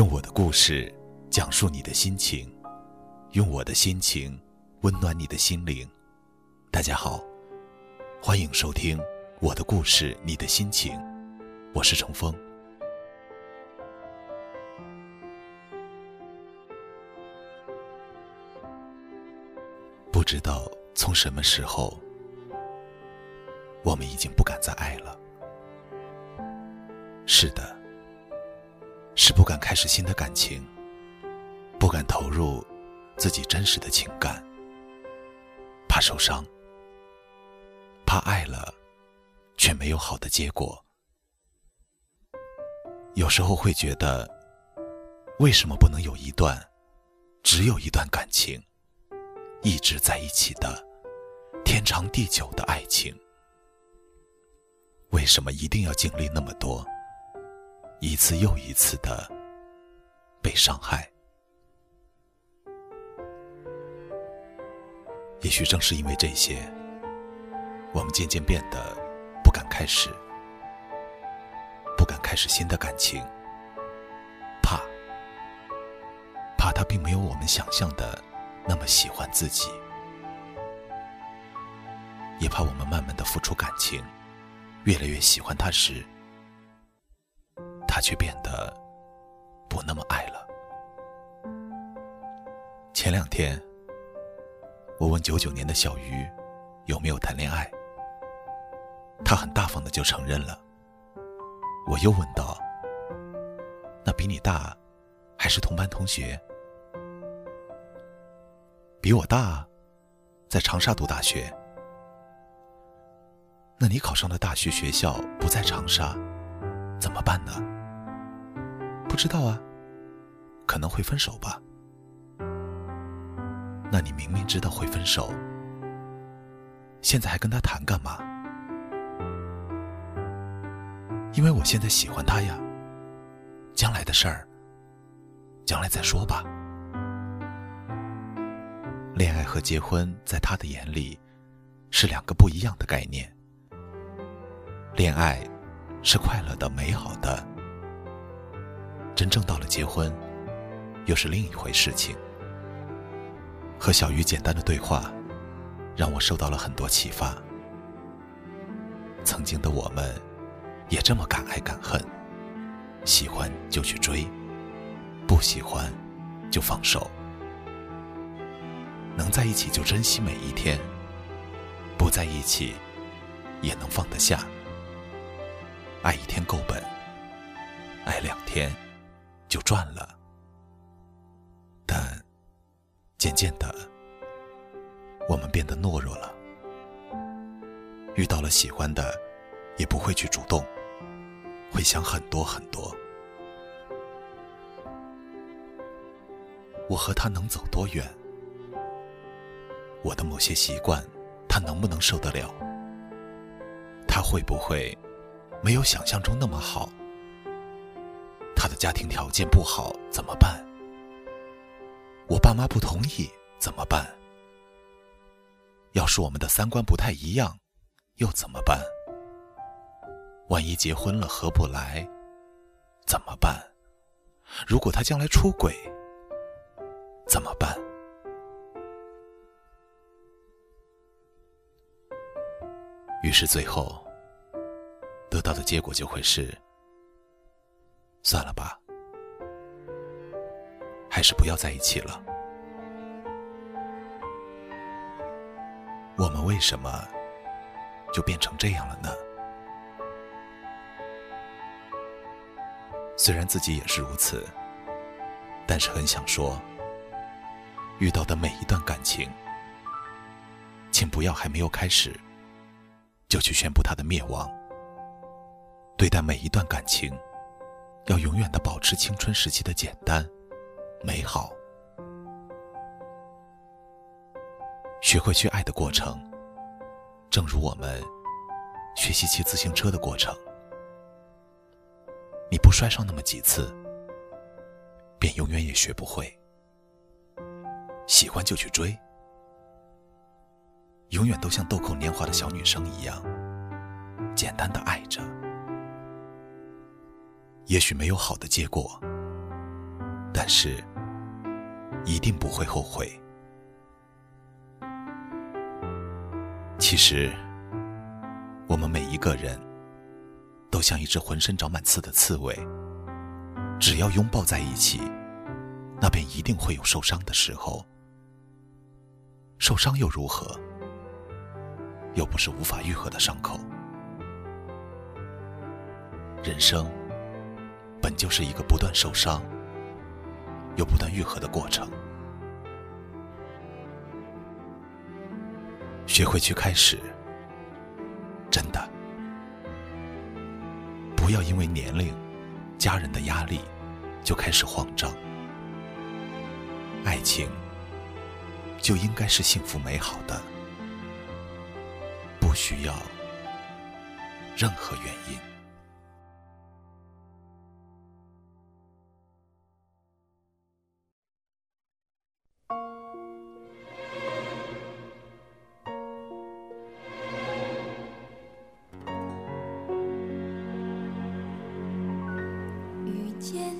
用我的故事讲述你的心情，用我的心情温暖你的心灵。大家好，欢迎收听《我的故事，你的心情》，我是程峰。不知道从什么时候，我们已经不敢再爱了。是的，是不敢开始新的感情，不敢投入自己真实的情感，怕受伤，怕爱了却没有好的结果。有时候会觉得，为什么不能有一段，只有一段感情，一直在一起的天长地久的爱情？为什么一定要经历那么多？一次又一次的被伤害，也许正是因为这些，我们渐渐变得不敢开始，不敢开始新的感情，怕，怕他并没有我们想象的那么喜欢自己，也怕我们慢慢的付出感情，越来越喜欢他时。他却变得不那么爱了。前两天，我问九九年的小鱼有没有谈恋爱，他很大方的就承认了。我又问道：“那比你大，还是同班同学？比我大，在长沙读大学。那你考上的大学学校不在长沙，怎么办呢？”不知道啊，可能会分手吧。那你明明知道会分手，现在还跟他谈干嘛？因为我现在喜欢他呀。将来的事儿，将来再说吧。恋爱和结婚在他的眼里是两个不一样的概念。恋爱是快乐的、美好的。真正到了结婚，又是另一回事情。和小鱼简单的对话，让我受到了很多启发。曾经的我们，也这么敢爱敢恨，喜欢就去追，不喜欢就放手。能在一起就珍惜每一天，不在一起也能放得下。爱一天够本，爱两天。就赚了，但渐渐的，我们变得懦弱了。遇到了喜欢的，也不会去主动，会想很多很多。我和他能走多远？我的某些习惯，他能不能受得了？他会不会没有想象中那么好？家庭条件不好怎么办？我爸妈不同意怎么办？要是我们的三观不太一样，又怎么办？万一结婚了合不来，怎么办？如果他将来出轨，怎么办？于是最后得到的结果就会是。算了吧，还是不要在一起了。我们为什么就变成这样了呢？虽然自己也是如此，但是很想说，遇到的每一段感情，请不要还没有开始，就去宣布它的灭亡。对待每一段感情。要永远的保持青春时期的简单、美好，学会去爱的过程，正如我们学习骑自行车的过程。你不摔上那么几次，便永远也学不会。喜欢就去追，永远都像豆蔻年华的小女生一样，简单的爱着。也许没有好的结果，但是一定不会后悔。其实，我们每一个人都像一只浑身长满刺的刺猬，只要拥抱在一起，那便一定会有受伤的时候。受伤又如何？又不是无法愈合的伤口。人生本就是一个不断受伤又不断愈合的过程。学会去开始，真的不要因为年龄、家人的压力就开始慌张。爱情就应该是幸福美好的。不需要任何原因。见。